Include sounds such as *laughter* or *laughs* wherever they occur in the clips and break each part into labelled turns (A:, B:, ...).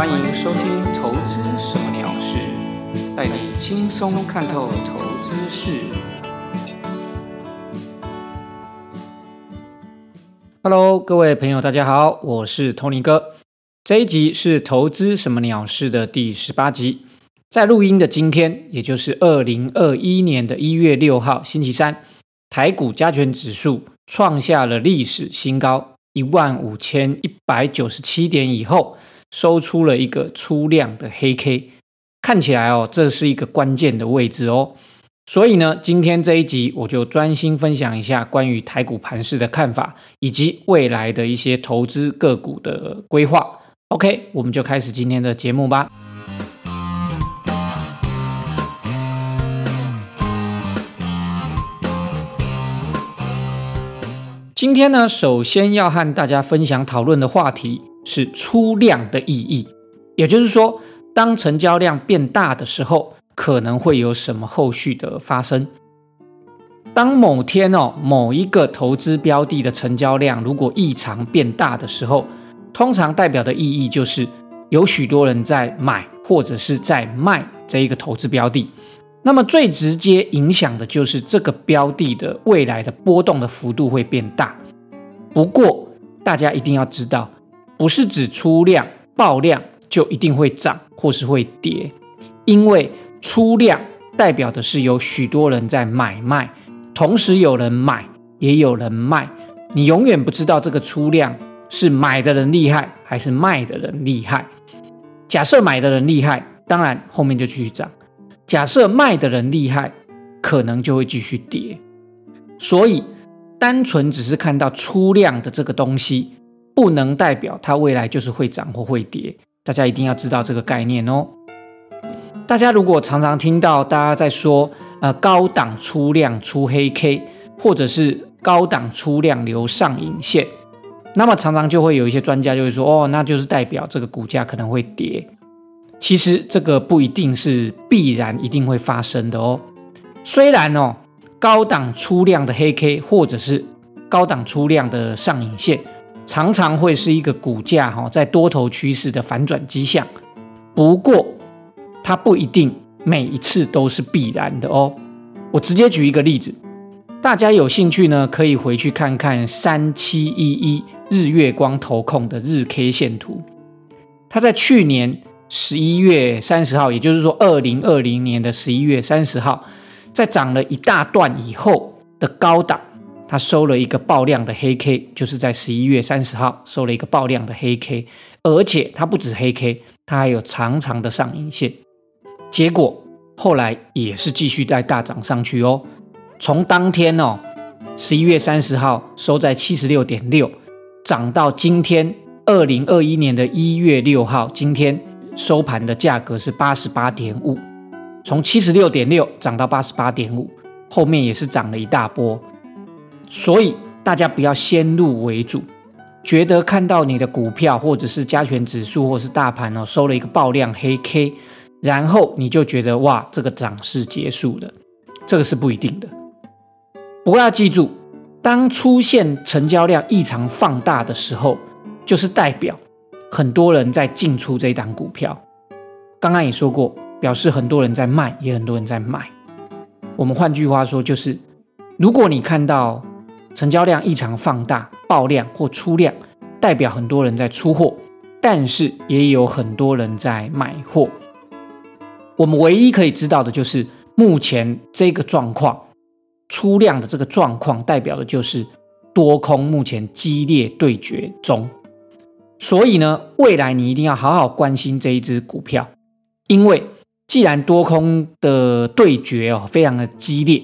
A: 欢迎收听《投资什么鸟事》，带你轻松看透投资事。Hello，各位朋友，大家好，我是 Tony 哥。这一集是《投资什么鸟事》的第十八集。在录音的今天，也就是二零二一年的一月六号，星期三，台股加权指数创下了历史新高一万五千一百九十七点以后。收出了一个粗量的黑 K，看起来哦，这是一个关键的位置哦。所以呢，今天这一集我就专心分享一下关于台股盘市的看法，以及未来的一些投资个股的规划。OK，我们就开始今天的节目吧。今天呢，首先要和大家分享讨论的话题。是出量的意义，也就是说，当成交量变大的时候，可能会有什么后续的发生？当某天哦，某一个投资标的的成交量如果异常变大的时候，通常代表的意义就是有许多人在买或者是在卖这一个投资标的。那么最直接影响的就是这个标的的未来的波动的幅度会变大。不过大家一定要知道。不是指出量爆量就一定会涨或是会跌，因为出量代表的是有许多人在买卖，同时有人买也有人卖，你永远不知道这个出量是买的人厉害还是卖的人厉害。假设买的人厉害，当然后面就继续涨；假设卖的人厉害，可能就会继续跌。所以，单纯只是看到出量的这个东西。不能代表它未来就是会涨或会跌，大家一定要知道这个概念哦。大家如果常常听到大家在说，呃，高档出量出黑 K，或者是高档出量留上影线，那么常常就会有一些专家就会说，哦，那就是代表这个股价可能会跌。其实这个不一定是必然一定会发生的哦。虽然哦，高档出量的黑 K，或者是高档出量的上影线。常常会是一个股价哈在多头趋势的反转迹象，不过它不一定每一次都是必然的哦。我直接举一个例子，大家有兴趣呢，可以回去看看三七一一日月光投控的日 K 线图。它在去年十一月三十号，也就是说二零二零年的十一月三十号，在涨了一大段以后的高档。它收了一个爆量的黑 K，就是在十一月三十号收了一个爆量的黑 K，而且它不止黑 K，它还有长长的上影线。结果后来也是继续在大涨上去哦。从当天哦，十一月三十号收在七十六点六，涨到今天二零二一年的一月六号，今天收盘的价格是八十八点五，从七十六点六涨到八十八点五，后面也是涨了一大波。所以大家不要先入为主，觉得看到你的股票或者是加权指数或是大盘哦收了一个爆量黑 K，然后你就觉得哇这个涨势结束了，这个是不一定的。不过要记住，当出现成交量异常放大的时候，就是代表很多人在进出这一档股票。刚刚也说过，表示很多人在卖，也很多人在买。我们换句话说，就是如果你看到。成交量异常放大、爆量或出量，代表很多人在出货，但是也有很多人在买货。我们唯一可以知道的就是，目前这个状况出量的这个状况，代表的就是多空目前激烈对决中。所以呢，未来你一定要好好关心这一只股票，因为既然多空的对决哦非常的激烈，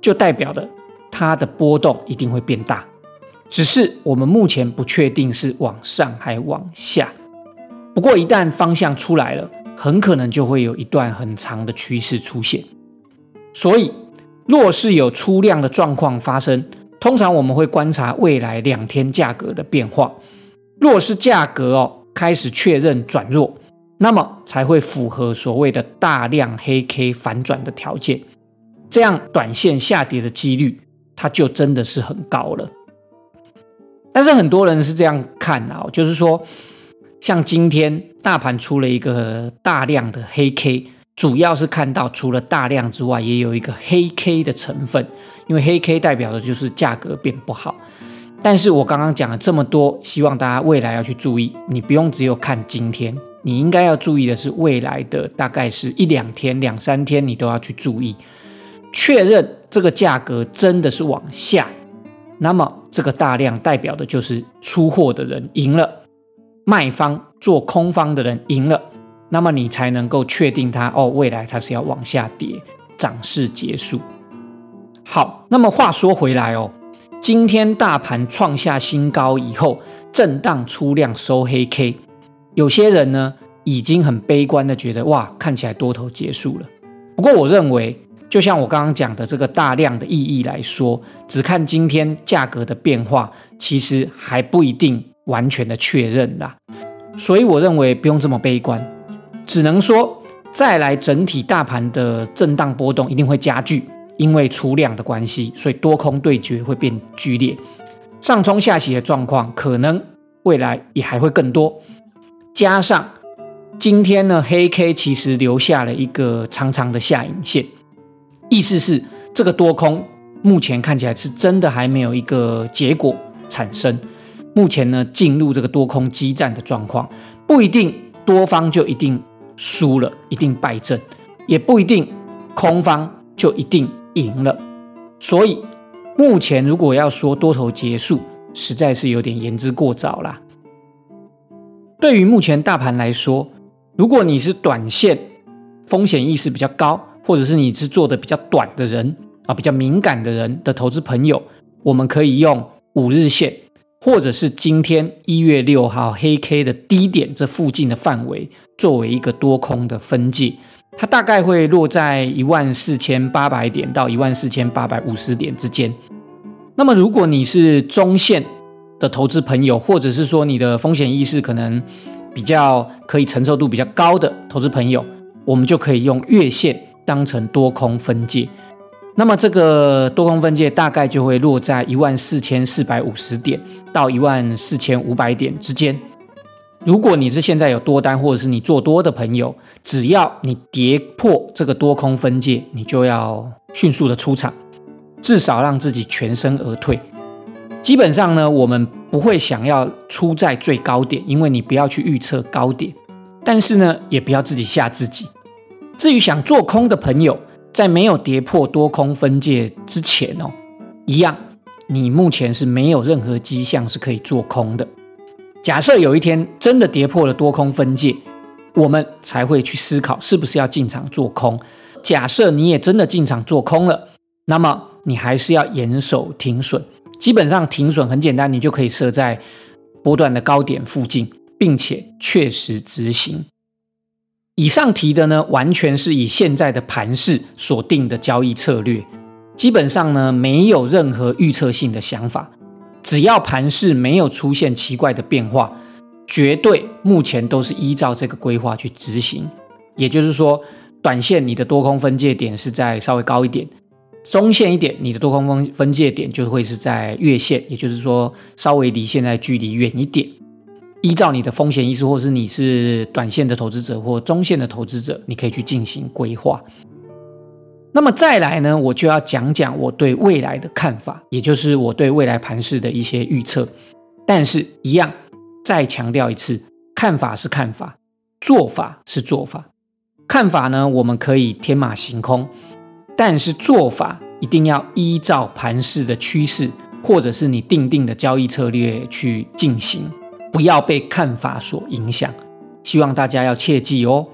A: 就代表的。它的波动一定会变大，只是我们目前不确定是往上还往下。不过一旦方向出来了，很可能就会有一段很长的趋势出现。所以，若是有出量的状况发生，通常我们会观察未来两天价格的变化。若是价格哦开始确认转弱，那么才会符合所谓的大量黑 K 反转的条件，这样短线下跌的几率。它就真的是很高了，但是很多人是这样看啊，就是说，像今天大盘出了一个大量的黑 K，主要是看到除了大量之外，也有一个黑 K 的成分，因为黑 K 代表的就是价格变不好。但是我刚刚讲了这么多，希望大家未来要去注意，你不用只有看今天，你应该要注意的是未来的大概是一两天、两三天，你都要去注意，确认这个价格真的是往下。那么这个大量代表的就是出货的人赢了，卖方做空方的人赢了，那么你才能够确定它哦，未来它是要往下跌，涨势结束。好，那么话说回来哦，今天大盘创下新高以后，震荡出量收黑 K，有些人呢已经很悲观的觉得哇，看起来多头结束了。不过我认为。就像我刚刚讲的这个大量的意义来说，只看今天价格的变化，其实还不一定完全的确认啦。所以我认为不用这么悲观，只能说再来整体大盘的震荡波动一定会加剧，因为出量的关系，所以多空对决会变剧烈，上冲下洗的状况可能未来也还会更多。加上今天呢，黑 K 其实留下了一个长长的下影线。意思是，这个多空目前看起来是真的还没有一个结果产生。目前呢，进入这个多空激战的状况，不一定多方就一定输了，一定败阵，也不一定空方就一定赢了。所以，目前如果要说多头结束，实在是有点言之过早啦。对于目前大盘来说，如果你是短线，风险意识比较高。或者是你是做的比较短的人啊，比较敏感的人的投资朋友，我们可以用五日线，或者是今天一月六号黑 K 的低点这附近的范围，作为一个多空的分界，它大概会落在一万四千八百点到一万四千八百五十点之间。那么如果你是中线的投资朋友，或者是说你的风险意识可能比较可以承受度比较高的投资朋友，我们就可以用月线。当成多空分界，那么这个多空分界大概就会落在一万四千四百五十点到一万四千五百点之间。如果你是现在有多单或者是你做多的朋友，只要你跌破这个多空分界，你就要迅速的出场，至少让自己全身而退。基本上呢，我们不会想要出在最高点，因为你不要去预测高点，但是呢，也不要自己吓自己。至于想做空的朋友，在没有跌破多空分界之前哦，一样，你目前是没有任何迹象是可以做空的。假设有一天真的跌破了多空分界，我们才会去思考是不是要进场做空。假设你也真的进场做空了，那么你还是要严守停损。基本上停损很简单，你就可以设在波段的高点附近，并且确实执行。以上提的呢，完全是以现在的盘势所定的交易策略，基本上呢没有任何预测性的想法。只要盘势没有出现奇怪的变化，绝对目前都是依照这个规划去执行。也就是说，短线你的多空分界点是在稍微高一点，中线一点你的多空分分界点就会是在月线，也就是说稍微离现在距离远一点。依照你的风险意识，或是你是短线的投资者或中线的投资者，你可以去进行规划。那么再来呢，我就要讲讲我对未来的看法，也就是我对未来盘势的一些预测。但是，一样再强调一次，看法是看法，做法是做法。看法呢，我们可以天马行空，但是做法一定要依照盘势的趋势，或者是你定定的交易策略去进行。不要被看法所影响，希望大家要切记哦。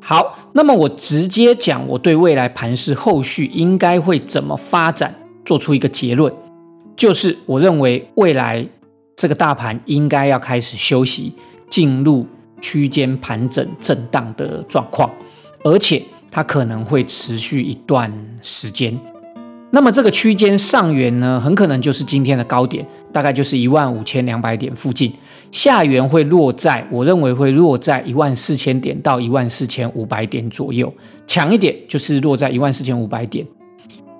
A: 好，那么我直接讲我对未来盘势后续应该会怎么发展，做出一个结论，就是我认为未来这个大盘应该要开始休息，进入区间盘整震荡的状况，而且它可能会持续一段时间。那么这个区间上缘呢，很可能就是今天的高点，大概就是一万五千两百点附近。下缘会落在，我认为会落在一万四千点到一万四千五百点左右。强一点就是落在一万四千五百点，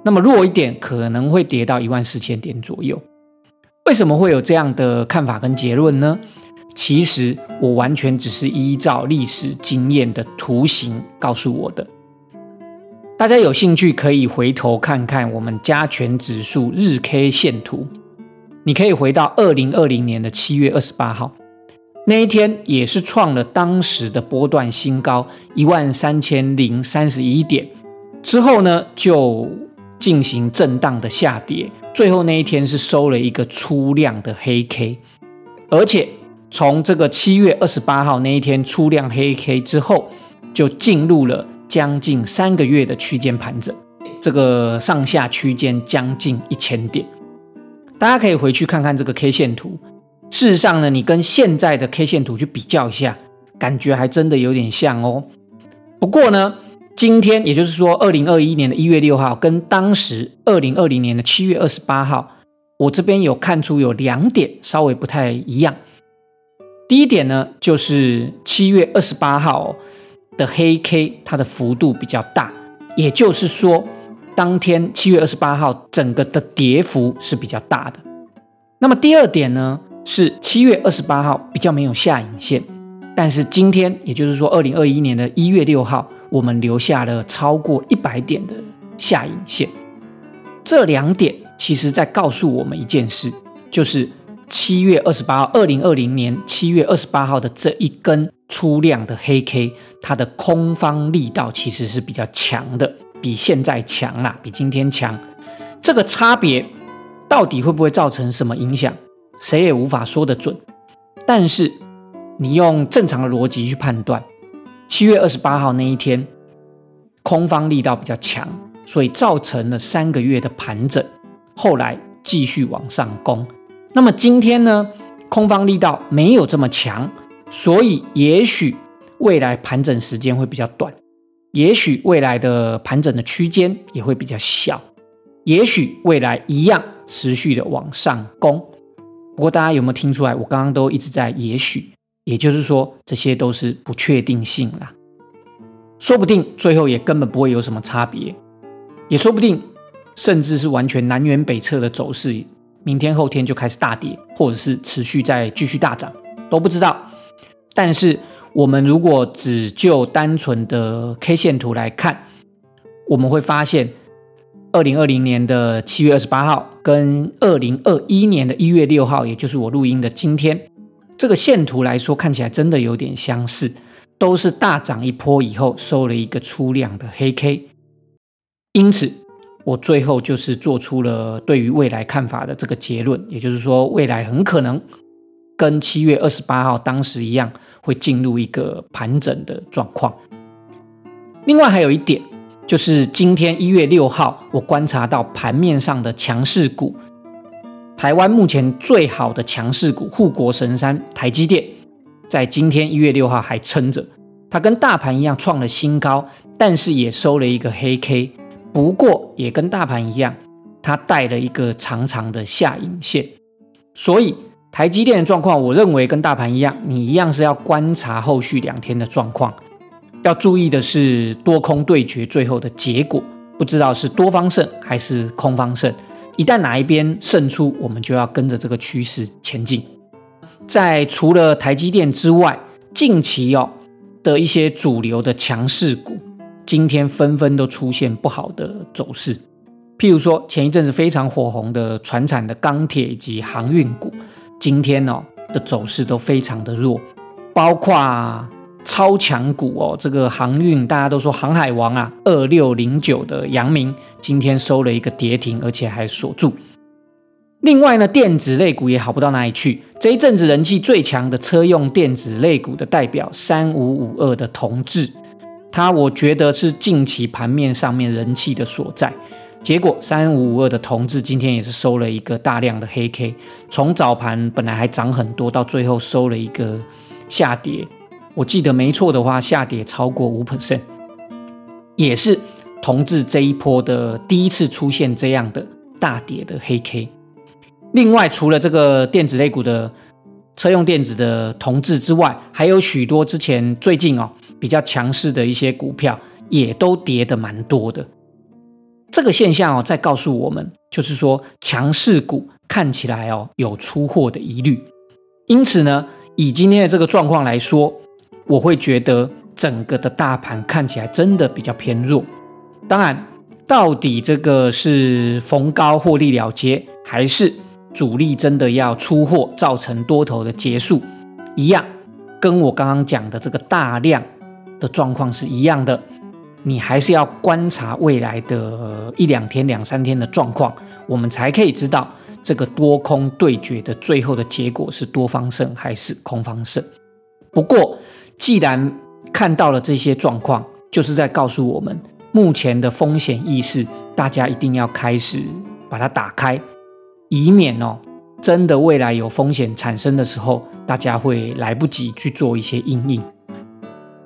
A: 那么弱一点可能会跌到一万四千点左右。为什么会有这样的看法跟结论呢？其实我完全只是依照历史经验的图形告诉我的。大家有兴趣可以回头看看我们加权指数日 K 线图，你可以回到二零二零年的七月二十八号。那一天也是创了当时的波段新高一万三千零三十一点，之后呢就进行震荡的下跌，最后那一天是收了一个粗量的黑 K，而且从这个七月二十八号那一天粗量黑 K 之后，就进入了将近三个月的区间盘整，这个上下区间将近一千点，大家可以回去看看这个 K 线图。事实上呢，你跟现在的 K 线图去比较一下，感觉还真的有点像哦。不过呢，今天也就是说，二零二一年的一月六号跟当时二零二零年的七月二十八号，我这边有看出有两点稍微不太一样。第一点呢，就是七月二十八号的黑 K 它的幅度比较大，也就是说，当天七月二十八号整个的跌幅是比较大的。那么第二点呢？是七月二十八号比较没有下影线，但是今天，也就是说二零二一年的一月六号，我们留下了超过一百点的下影线。这两点其实在告诉我们一件事，就是七月二十八号，二零二零年七月二十八号的这一根粗量的黑 K，它的空方力道其实是比较强的，比现在强啦，比今天强。这个差别到底会不会造成什么影响？谁也无法说得准，但是你用正常的逻辑去判断，七月二十八号那一天，空方力道比较强，所以造成了三个月的盘整，后来继续往上攻。那么今天呢，空方力道没有这么强，所以也许未来盘整时间会比较短，也许未来的盘整的区间也会比较小，也许未来一样持续的往上攻。不过大家有没有听出来？我刚刚都一直在也许，也就是说，这些都是不确定性啦。说不定最后也根本不会有什么差别，也说不定，甚至是完全南辕北辙的走势，明天后天就开始大跌，或者是持续在继续大涨，都不知道。但是我们如果只就单纯的 K 线图来看，我们会发现。二零二零年的七月二十八号跟二零二一年的一月六号，也就是我录音的今天，这个线图来说，看起来真的有点相似，都是大涨一波以后收了一个粗量的黑 K。因此，我最后就是做出了对于未来看法的这个结论，也就是说，未来很可能跟七月二十八号当时一样，会进入一个盘整的状况。另外还有一点。就是今天一月六号，我观察到盘面上的强势股，台湾目前最好的强势股护国神山台积电，在今天一月六号还撑着，它跟大盘一样创了新高，但是也收了一个黑 K，不过也跟大盘一样，它带了一个长长的下影线，所以台积电的状况，我认为跟大盘一样，你一样是要观察后续两天的状况。要注意的是，多空对决最后的结果，不知道是多方胜还是空方胜。一旦哪一边胜出，我们就要跟着这个趋势前进。在除了台积电之外，近期哦的一些主流的强势股，今天纷纷都出现不好的走势。譬如说，前一阵子非常火红的船产的钢铁以及航运股，今天哦的走势都非常的弱，包括。超强股哦，这个航运大家都说航海王啊，二六零九的阳明今天收了一个跌停，而且还锁住。另外呢，电子类股也好不到哪里去。这一阵子人气最强的车用电子类股的代表三五五二的同志，它我觉得是近期盘面上面人气的所在。结果三五五二的同志今天也是收了一个大量的黑 K，从早盘本来还涨很多，到最后收了一个下跌。我记得没错的话，下跌超过五 percent，也是同志这一波的第一次出现这样的大跌的黑 K。另外，除了这个电子类股的车用电子的同志之外，还有许多之前最近哦比较强势的一些股票，也都跌的蛮多的。这个现象哦，在告诉我们，就是说强势股看起来哦有出货的疑虑，因此呢。以今天的这个状况来说，我会觉得整个的大盘看起来真的比较偏弱。当然，到底这个是逢高获利了结，还是主力真的要出货造成多头的结束，一样，跟我刚刚讲的这个大量的状况是一样的。你还是要观察未来的一两天、两三天的状况，我们才可以知道这个多空对决的最后的结果是多方胜还是空方胜。不过，既然看到了这些状况，就是在告诉我们，目前的风险意识，大家一定要开始把它打开，以免哦，真的未来有风险产生的时候，大家会来不及去做一些应应。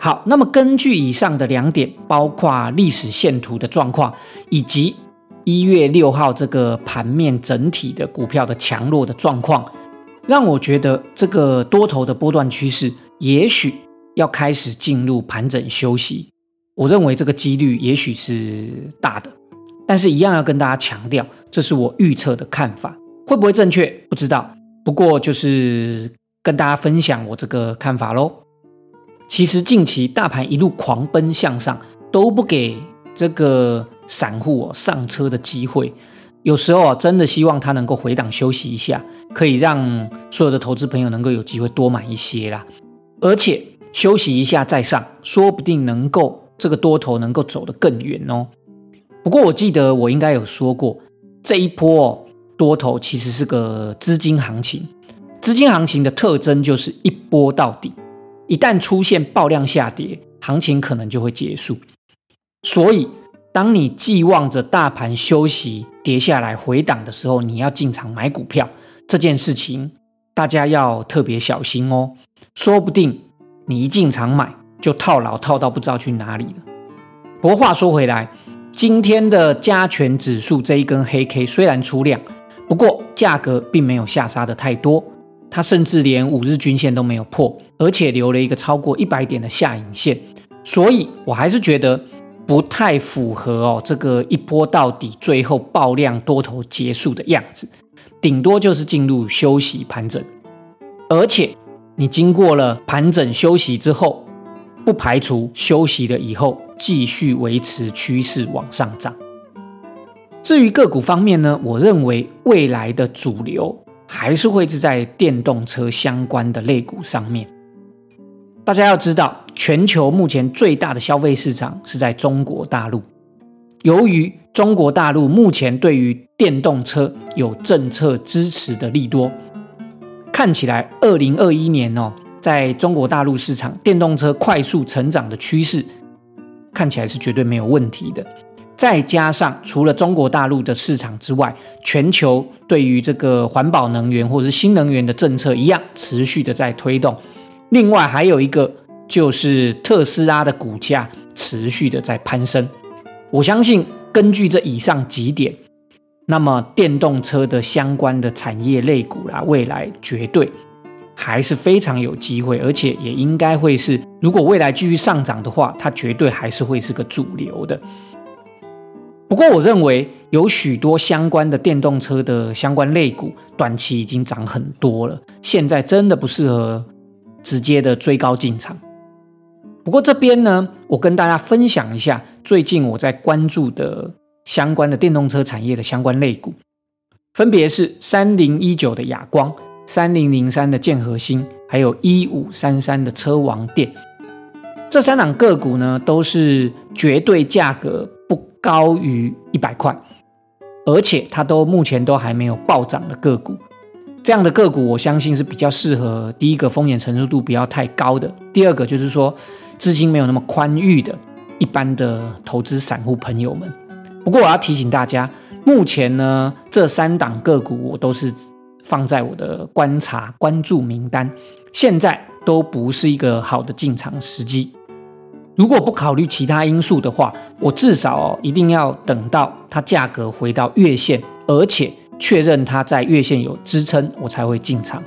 A: 好，那么根据以上的两点，包括历史线图的状况，以及一月六号这个盘面整体的股票的强弱的状况，让我觉得这个多头的波段趋势也许要开始进入盘整休息。我认为这个几率也许是大的，但是一样要跟大家强调，这是我预测的看法，会不会正确不知道。不过就是跟大家分享我这个看法喽。其实近期大盘一路狂奔向上，都不给这个散户哦上车的机会。有时候啊，真的希望它能够回档休息一下，可以让所有的投资朋友能够有机会多买一些啦。而且休息一下再上，说不定能够这个多头能够走得更远哦。不过我记得我应该有说过，这一波多头其实是个资金行情，资金行情的特征就是一波到底。一旦出现爆量下跌，行情可能就会结束。所以，当你寄望着大盘休息、跌下来回档的时候，你要进场买股票，这件事情大家要特别小心哦。说不定你一进场买就套牢，套到不知道去哪里了。不过话说回来，今天的加权指数这一根黑 K 虽然出量，不过价格并没有下杀的太多。它甚至连五日均线都没有破，而且留了一个超过一百点的下影线，所以我还是觉得不太符合哦，这个一波到底，最后爆量多头结束的样子，顶多就是进入休息盘整，而且你经过了盘整休息之后，不排除休息了以后继续维持趋势往上涨。至于个股方面呢，我认为未来的主流。还是会是在电动车相关的类股上面。大家要知道，全球目前最大的消费市场是在中国大陆。由于中国大陆目前对于电动车有政策支持的利多，看起来二零二一年哦，在中国大陆市场电动车快速成长的趋势，看起来是绝对没有问题的。再加上除了中国大陆的市场之外，全球对于这个环保能源或者是新能源的政策一样持续的在推动。另外还有一个就是特斯拉的股价持续的在攀升。我相信根据这以上几点，那么电动车的相关的产业类股啦，未来绝对 *laughs* 还是非常有机会，而且也应该会是，如果未来继续上涨的话，它绝对还是会是个主流的。不过，我认为有许多相关的电动车的相关类股，短期已经涨很多了，现在真的不适合直接的追高进场。不过这边呢，我跟大家分享一下最近我在关注的相关的电动车产业的相关类股，分别是三零一九的亚光、三零零三的建和兴，还有一五三三的车王电。这三档个股呢，都是绝对价格。高于一百块，而且它都目前都还没有暴涨的个股，这样的个股我相信是比较适合第一个风险承受度不要太高的，第二个就是说资金没有那么宽裕的一般的投资散户朋友们。不过我要提醒大家，目前呢这三档个股我都是放在我的观察关注名单，现在都不是一个好的进场时机。如果不考虑其他因素的话，我至少一定要等到它价格回到月线，而且确认它在月线有支撑，我才会进场。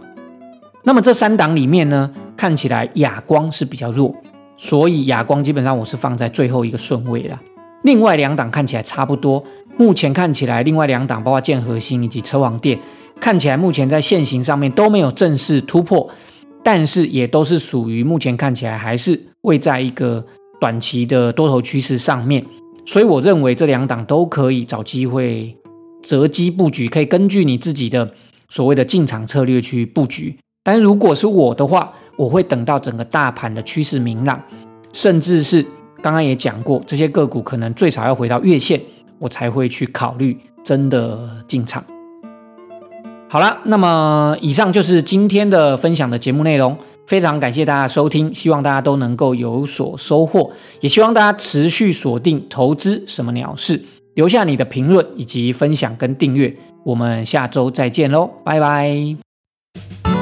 A: 那么这三档里面呢，看起来哑光是比较弱，所以哑光基本上我是放在最后一个顺位啦。另外两档看起来差不多，目前看起来另外两档包括建核心以及车王店，看起来目前在线型上面都没有正式突破。但是也都是属于目前看起来还是位在一个短期的多头趋势上面，所以我认为这两档都可以找机会择机布局，可以根据你自己的所谓的进场策略去布局。但如果是我的话，我会等到整个大盘的趋势明朗，甚至是刚刚也讲过，这些个股可能最少要回到月线，我才会去考虑真的进场。好了，那么以上就是今天的分享的节目内容，非常感谢大家收听，希望大家都能够有所收获，也希望大家持续锁定投资什么鸟事，留下你的评论以及分享跟订阅，我们下周再见喽，拜拜。